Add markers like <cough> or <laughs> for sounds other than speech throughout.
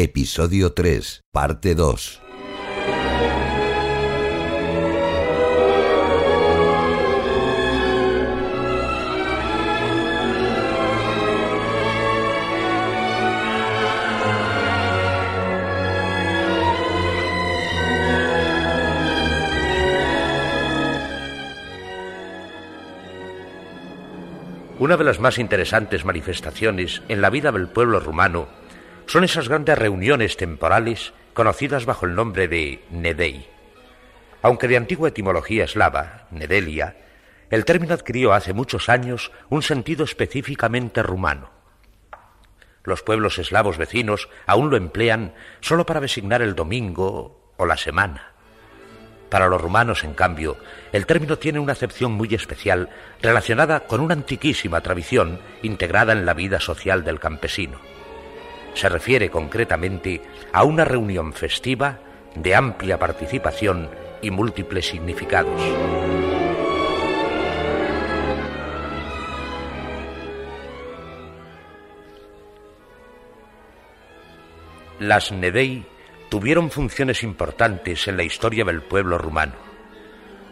Episodio 3, parte 2. Una de las más interesantes manifestaciones en la vida del pueblo rumano son esas grandes reuniones temporales conocidas bajo el nombre de Nedei. Aunque de antigua etimología eslava, Nedelia, el término adquirió hace muchos años un sentido específicamente rumano. Los pueblos eslavos vecinos aún lo emplean solo para designar el domingo o la semana. Para los rumanos, en cambio, el término tiene una acepción muy especial relacionada con una antiquísima tradición integrada en la vida social del campesino. Se refiere concretamente a una reunión festiva de amplia participación y múltiples significados. Las Nedei tuvieron funciones importantes en la historia del pueblo rumano.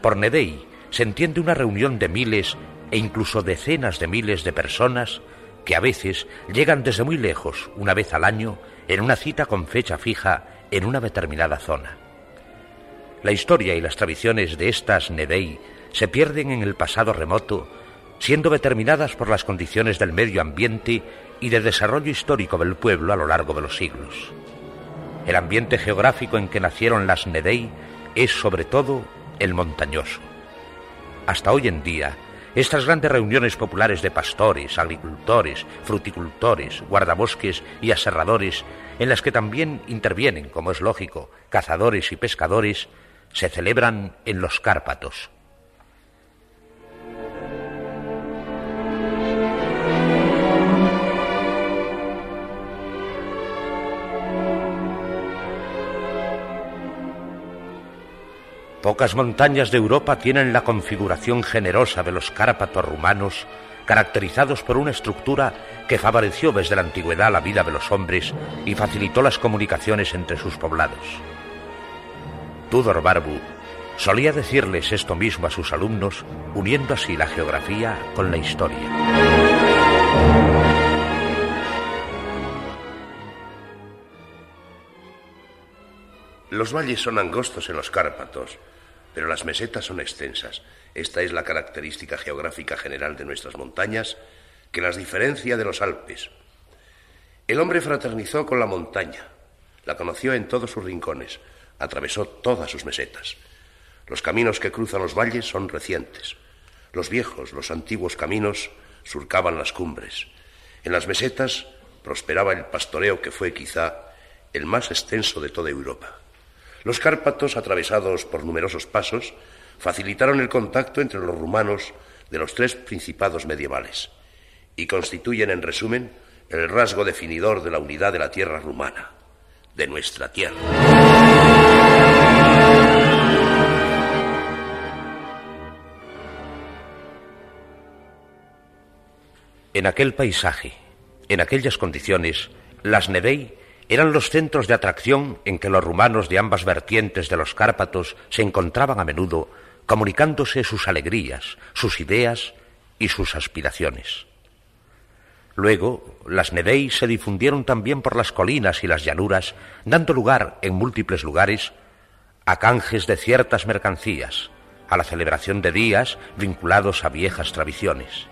Por Nedei se entiende una reunión de miles e incluso decenas de miles de personas que a veces llegan desde muy lejos, una vez al año, en una cita con fecha fija en una determinada zona. La historia y las tradiciones de estas Nedei se pierden en el pasado remoto, siendo determinadas por las condiciones del medio ambiente y de desarrollo histórico del pueblo a lo largo de los siglos. El ambiente geográfico en que nacieron las Nedei es sobre todo el montañoso. Hasta hoy en día, estas grandes reuniones populares de pastores, agricultores, fruticultores, guardabosques y aserradores, en las que también intervienen, como es lógico, cazadores y pescadores, se celebran en los Cárpatos, Pocas montañas de Europa tienen la configuración generosa de los Cárpatos rumanos, caracterizados por una estructura que favoreció desde la antigüedad la vida de los hombres y facilitó las comunicaciones entre sus poblados. Tudor Barbu solía decirles esto mismo a sus alumnos, uniendo así la geografía con la historia. Los valles son angostos en los Cárpatos, pero las mesetas son extensas. Esta es la característica geográfica general de nuestras montañas que las diferencia de los Alpes. El hombre fraternizó con la montaña, la conoció en todos sus rincones, atravesó todas sus mesetas. Los caminos que cruzan los valles son recientes. Los viejos, los antiguos caminos surcaban las cumbres. En las mesetas prosperaba el pastoreo que fue quizá el más extenso de toda Europa. Los Cárpatos, atravesados por numerosos pasos, facilitaron el contacto entre los rumanos de los tres principados medievales y constituyen, en resumen, el rasgo definidor de la unidad de la tierra rumana, de nuestra tierra. En aquel paisaje, en aquellas condiciones, las Nedei eran los centros de atracción en que los rumanos de ambas vertientes de los Cárpatos se encontraban a menudo, comunicándose sus alegrías, sus ideas y sus aspiraciones. Luego, las Nedei se difundieron también por las colinas y las llanuras, dando lugar, en múltiples lugares, a canjes de ciertas mercancías, a la celebración de días vinculados a viejas tradiciones.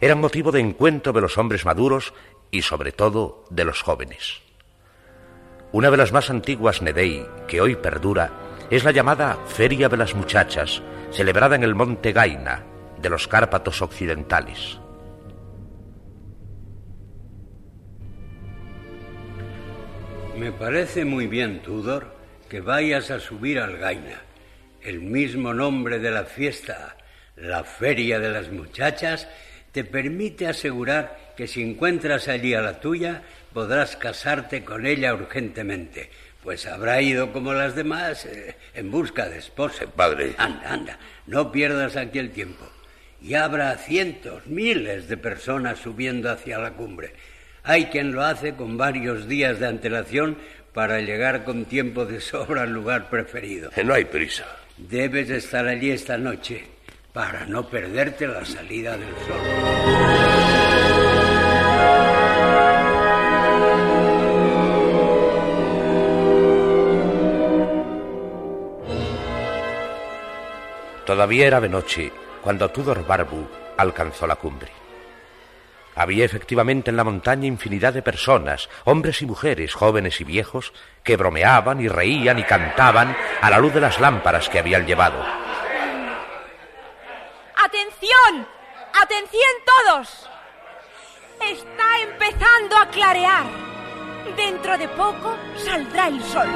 Eran motivo de encuentro de los hombres maduros y, sobre todo, de los jóvenes. Una de las más antiguas Nedei, que hoy perdura, es la llamada Feria de las Muchachas, celebrada en el monte Gaina, de los Cárpatos occidentales. Me parece muy bien, Tudor, que vayas a subir al Gaina. El mismo nombre de la fiesta, la Feria de las Muchachas, te permite asegurar que si encuentras allí a la tuya, podrás casarte con ella urgentemente, pues habrá ido como las demás eh, en busca de esposa. Padre. Anda, anda, no pierdas aquí el tiempo. Y habrá cientos, miles de personas subiendo hacia la cumbre. Hay quien lo hace con varios días de antelación para llegar con tiempo de sobra al lugar preferido. No hay prisa. Debes estar allí esta noche para no perderte la salida del sol. Todavía era de noche cuando Tudor Barbu alcanzó la cumbre. Había efectivamente en la montaña infinidad de personas, hombres y mujeres, jóvenes y viejos, que bromeaban y reían y cantaban a la luz de las lámparas que habían llevado. ¡Atención! ¡Atención todos! Está empezando a clarear. Dentro de poco saldrá el sol.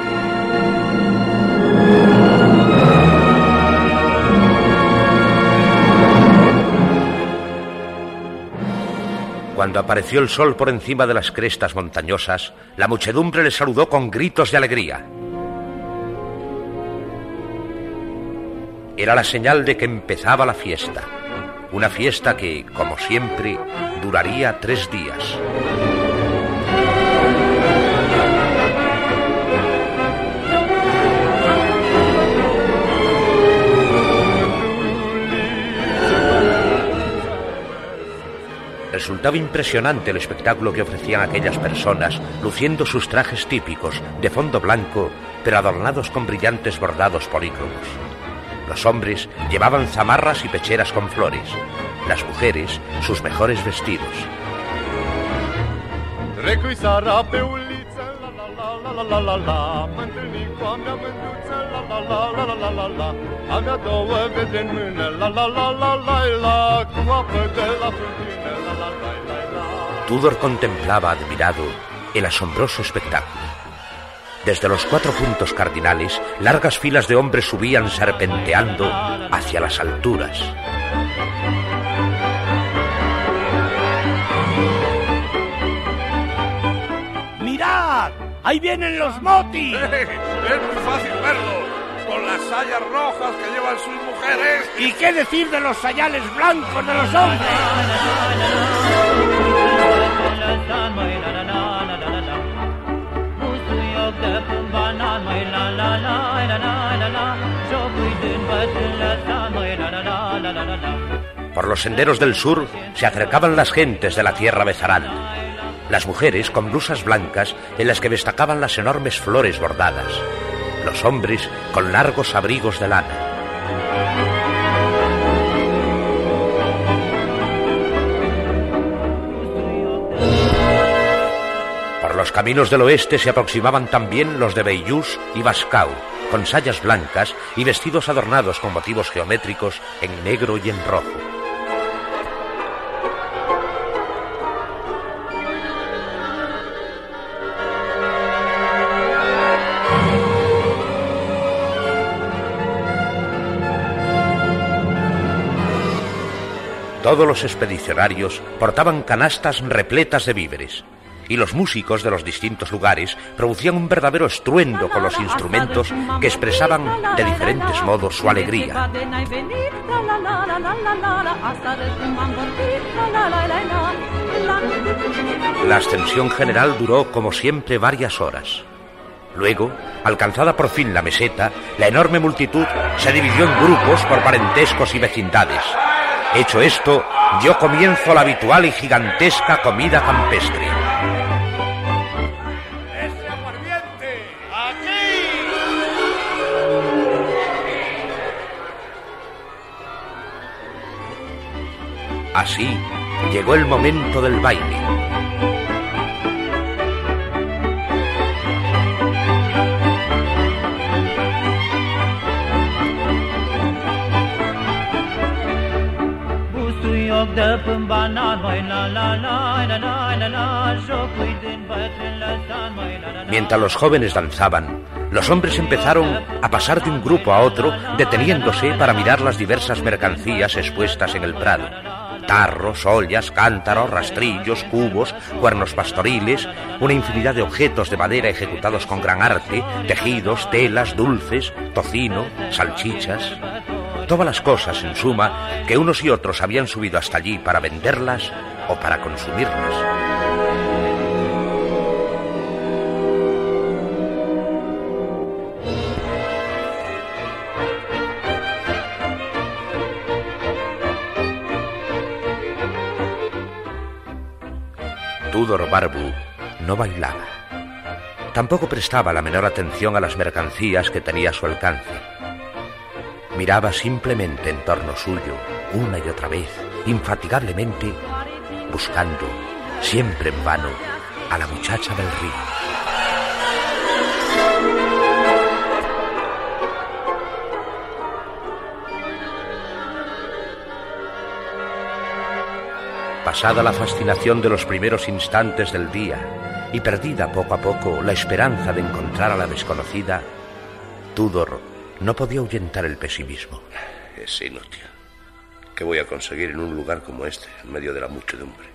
Cuando apareció el sol por encima de las crestas montañosas, la muchedumbre le saludó con gritos de alegría. Era la señal de que empezaba la fiesta, una fiesta que, como siempre, duraría tres días. Resultaba impresionante el espectáculo que ofrecían aquellas personas, luciendo sus trajes típicos, de fondo blanco, pero adornados con brillantes bordados polícromos. Los hombres llevaban zamarras y pecheras con flores, las mujeres sus mejores vestidos. Tudor contemplaba admirado el asombroso espectáculo. Desde los cuatro puntos cardinales, largas filas de hombres subían serpenteando hacia las alturas. ¡Ahí vienen los motis! <laughs> Es muy fácil verlo, con las sayas rojas que llevan sus mujeres. ¿Y qué decir de los sayales blancos de los hombres? Por los senderos del sur se acercaban las gentes de la tierra bezarán. Las mujeres con blusas blancas en las que destacaban las enormes flores bordadas. Los hombres con largos abrigos de lana. Por los caminos del oeste se aproximaban también los de Beillús y Bascau, con sayas blancas y vestidos adornados con motivos geométricos en negro y en rojo. Todos los expedicionarios portaban canastas repletas de víveres, y los músicos de los distintos lugares producían un verdadero estruendo con los instrumentos que expresaban de diferentes modos su alegría. La ascensión general duró, como siempre, varias horas. Luego, alcanzada por fin la meseta, la enorme multitud se dividió en grupos por parentescos y vecindades. Hecho esto, dio comienzo la habitual y gigantesca comida campestre. Así llegó el momento del baile. Mientras los jóvenes danzaban, los hombres empezaron a pasar de un grupo a otro, deteniéndose para mirar las diversas mercancías expuestas en el prado. Tarros, ollas, cántaros, rastrillos, cubos, cuernos pastoriles, una infinidad de objetos de madera ejecutados con gran arte, tejidos, telas, dulces, tocino, salchichas. Todas las cosas, en suma, que unos y otros habían subido hasta allí para venderlas o para consumirlas. Tudor Barbu no bailaba. Tampoco prestaba la menor atención a las mercancías que tenía a su alcance. Miraba simplemente en torno suyo, una y otra vez, infatigablemente, buscando, siempre en vano, a la muchacha del río. Pasada la fascinación de los primeros instantes del día y perdida poco a poco la esperanza de encontrar a la desconocida, Tudor no podía ahuyentar el pesimismo. Es inútil. ¿Qué voy a conseguir en un lugar como este, en medio de la muchedumbre?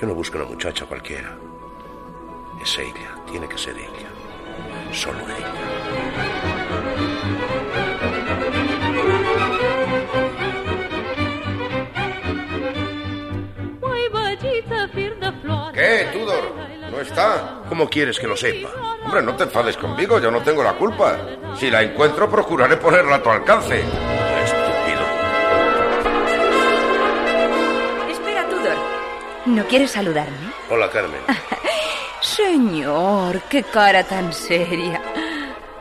Yo no busco una muchacha cualquiera. Es ella, tiene que ser ella. Solo ella. ¿No está? ¿Cómo quieres que lo sepa? Hombre, no te enfades conmigo, yo no tengo la culpa. Si la encuentro, procuraré ponerla a tu alcance. Estúpido. Espera, Tudor. ¿No quieres saludarme? Hola, Carmen. <laughs> Señor, qué cara tan seria.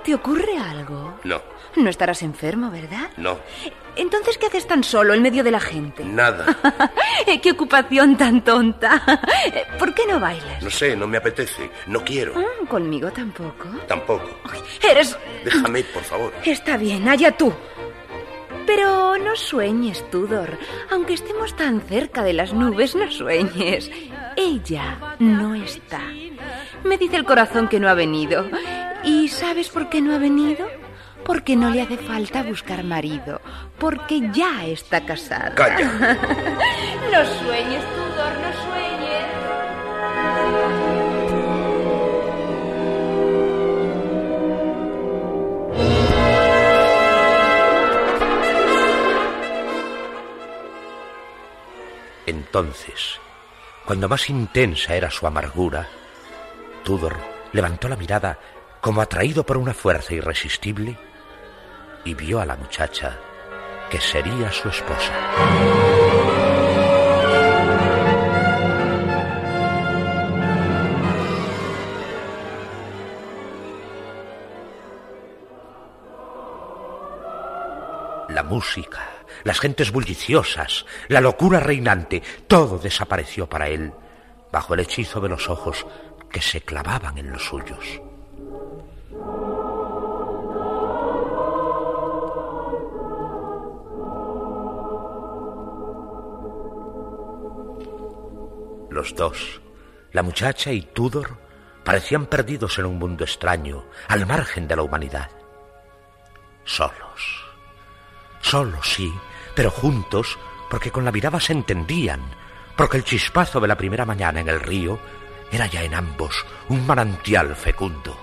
¿Te ocurre algo? No, No estarás enfermo, ¿verdad? no, Entonces, ¿qué haces tan solo en medio de la gente? nada. <laughs> ¡Qué ocupación tan tonta! ¿Por qué no bailas? No sé, no me apetece. No quiero. Ah, ¿Conmigo tampoco? Tampoco. Eres... Déjame, por favor. Está bien, allá tú. Pero no sueñes, Tudor. Aunque estemos tan cerca de las nubes, no sueñes. Ella no está. Me dice el corazón que no ha venido. ¿Y sabes por qué no ha venido? Porque no le hace falta buscar marido. Porque ya está casada. Calla. <laughs> no sueñes, Tudor, no sueñes. Entonces, cuando más intensa era su amargura, Tudor levantó la mirada como atraído por una fuerza irresistible y vio a la muchacha que sería su esposa. La música, las gentes bulliciosas, la locura reinante, todo desapareció para él bajo el hechizo de los ojos que se clavaban en los suyos. Los dos, la muchacha y Tudor, parecían perdidos en un mundo extraño, al margen de la humanidad. Solos. Solos, sí, pero juntos, porque con la mirada se entendían, porque el chispazo de la primera mañana en el río era ya en ambos un manantial fecundo.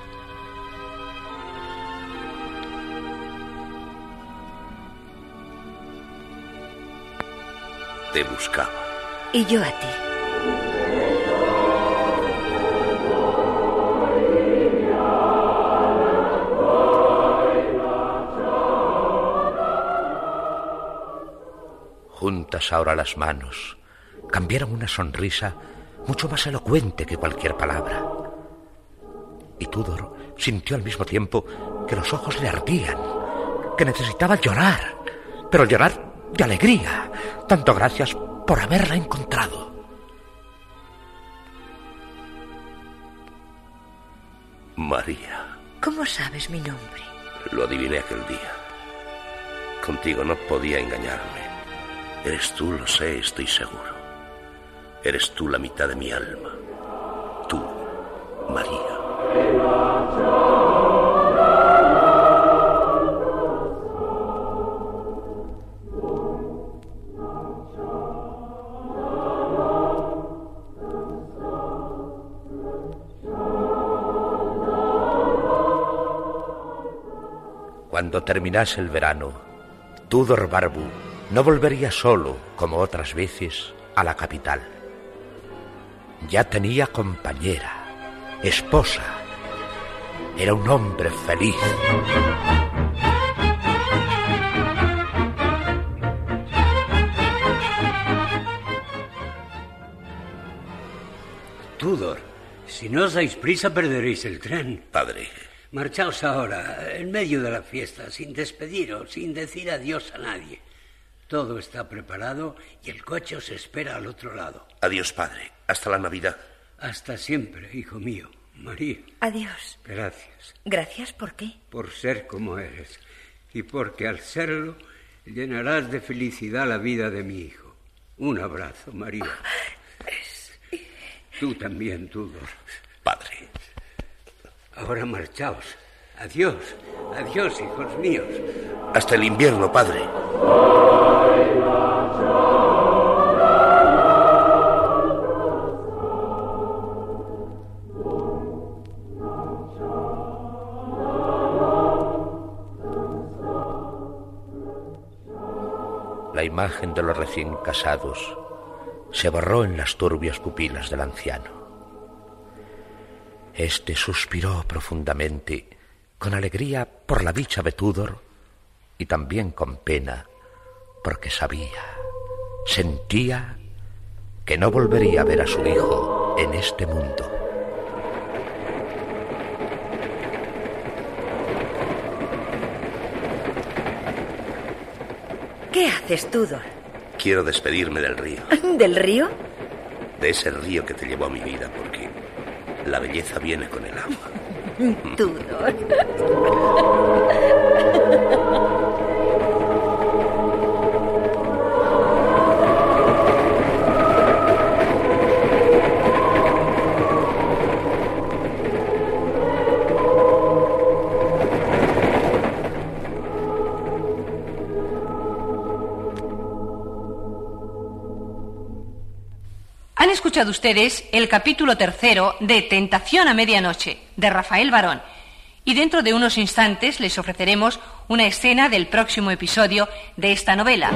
Te buscaba. Y yo a ti. Juntas ahora las manos, cambiaron una sonrisa mucho más elocuente que cualquier palabra. Y Tudor sintió al mismo tiempo que los ojos le ardían, que necesitaba llorar, pero llorar de alegría, tanto gracias por haberla encontrado. María. ¿Cómo sabes mi nombre? Lo adiviné aquel día. Contigo no podía engañarme. Eres tú, lo sé, estoy seguro. Eres tú la mitad de mi alma. Tú, María. Cuando terminase el verano, Tudor Barbu no volvería solo, como otras veces, a la capital. Ya tenía compañera, esposa. Era un hombre feliz. Tudor, si no os dais prisa perderéis el tren. Padre, Marchaos ahora, en medio de la fiesta, sin despediros, sin decir adiós a nadie. Todo está preparado y el coche os espera al otro lado. adiós, padre. Hasta la Navidad. Hasta siempre, hijo mío. María, Adiós. gracias Gracias, ¿por qué? por ser como eres y porque al serlo llenarás de felicidad la vida de mi hijo. Un abrazo, María. Tú también, Tudor. Padre. Ahora marchaos. Adiós, adiós, hijos míos. Hasta el invierno, padre. La imagen de los recién casados se borró en las turbias pupilas del anciano. Este suspiró profundamente, con alegría por la dicha de Tudor y también con pena, porque sabía, sentía que no volvería a ver a su hijo en este mundo. ¿Qué haces, Tudor? Quiero despedirme del río. <laughs> ¿Del río? De ese río que te llevó a mi vida, porque la belleza viene con el agua. <laughs> Tudor. Escuchado ustedes el capítulo tercero de Tentación a Medianoche, de Rafael Barón. Y dentro de unos instantes les ofreceremos una escena del próximo episodio de esta novela.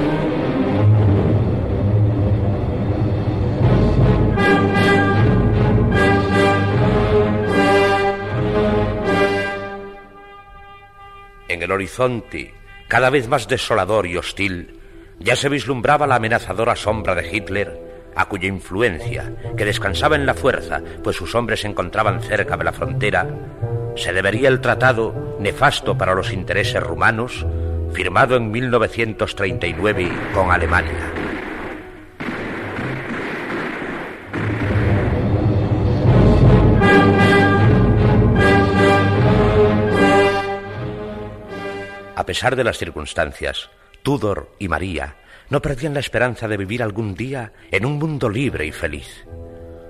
En el horizonte, cada vez más desolador y hostil, ya se vislumbraba la amenazadora sombra de Hitler, a cuya influencia, que descansaba en la fuerza, pues sus hombres se encontraban cerca de la frontera, se debería el tratado, nefasto para los intereses rumanos, firmado en 1939 con Alemania. A pesar de las circunstancias, Tudor y María no perdían la esperanza de vivir algún día en un mundo libre y feliz.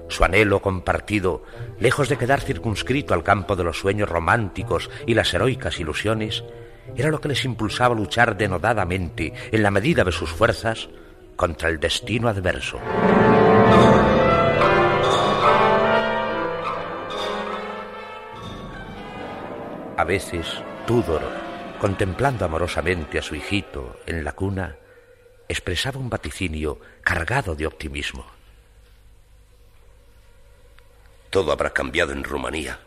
Su anhelo compartido, lejos de quedar circunscrito al campo de los sueños románticos y las heroicas ilusiones, era lo que les impulsaba a luchar denodadamente, en la medida de sus fuerzas, contra el destino adverso. A veces, Tudor, contemplando amorosamente a su hijito en la cuna, expresaba un vaticinio cargado de optimismo. Todo habrá cambiado en Rumanía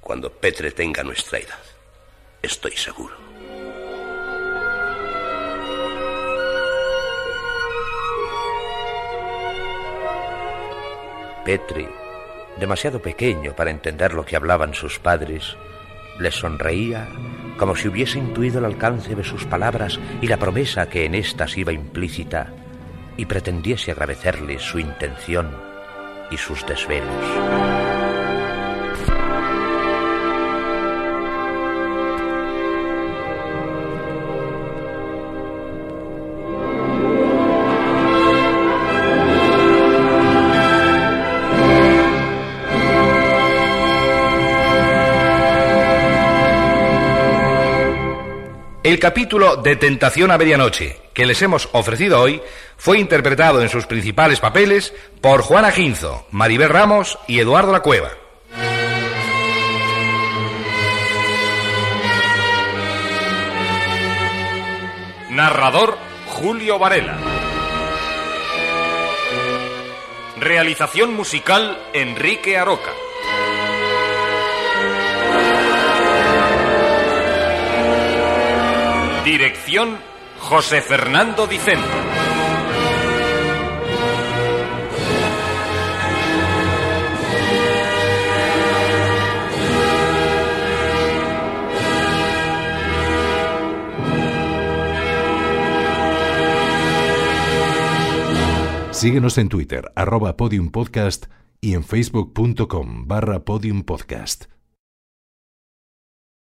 cuando Petre tenga nuestra edad. Estoy seguro. Petre, demasiado pequeño para entender lo que hablaban sus padres, les sonreía como si hubiese intuido el alcance de sus palabras y la promesa que en éstas iba implícita, y pretendiese agradecerles su intención y sus desvelos. El capítulo de Tentación a Medianoche que les hemos ofrecido hoy fue interpretado en sus principales papeles por Juana Ginzo, Maribel Ramos y Eduardo La Cueva. Narrador Julio Varela. Realización musical Enrique Aroca. Dirección José Fernando Dicente. Síguenos en Twitter, arroba podiumpodcast y en facebook.com barra podiumpodcast.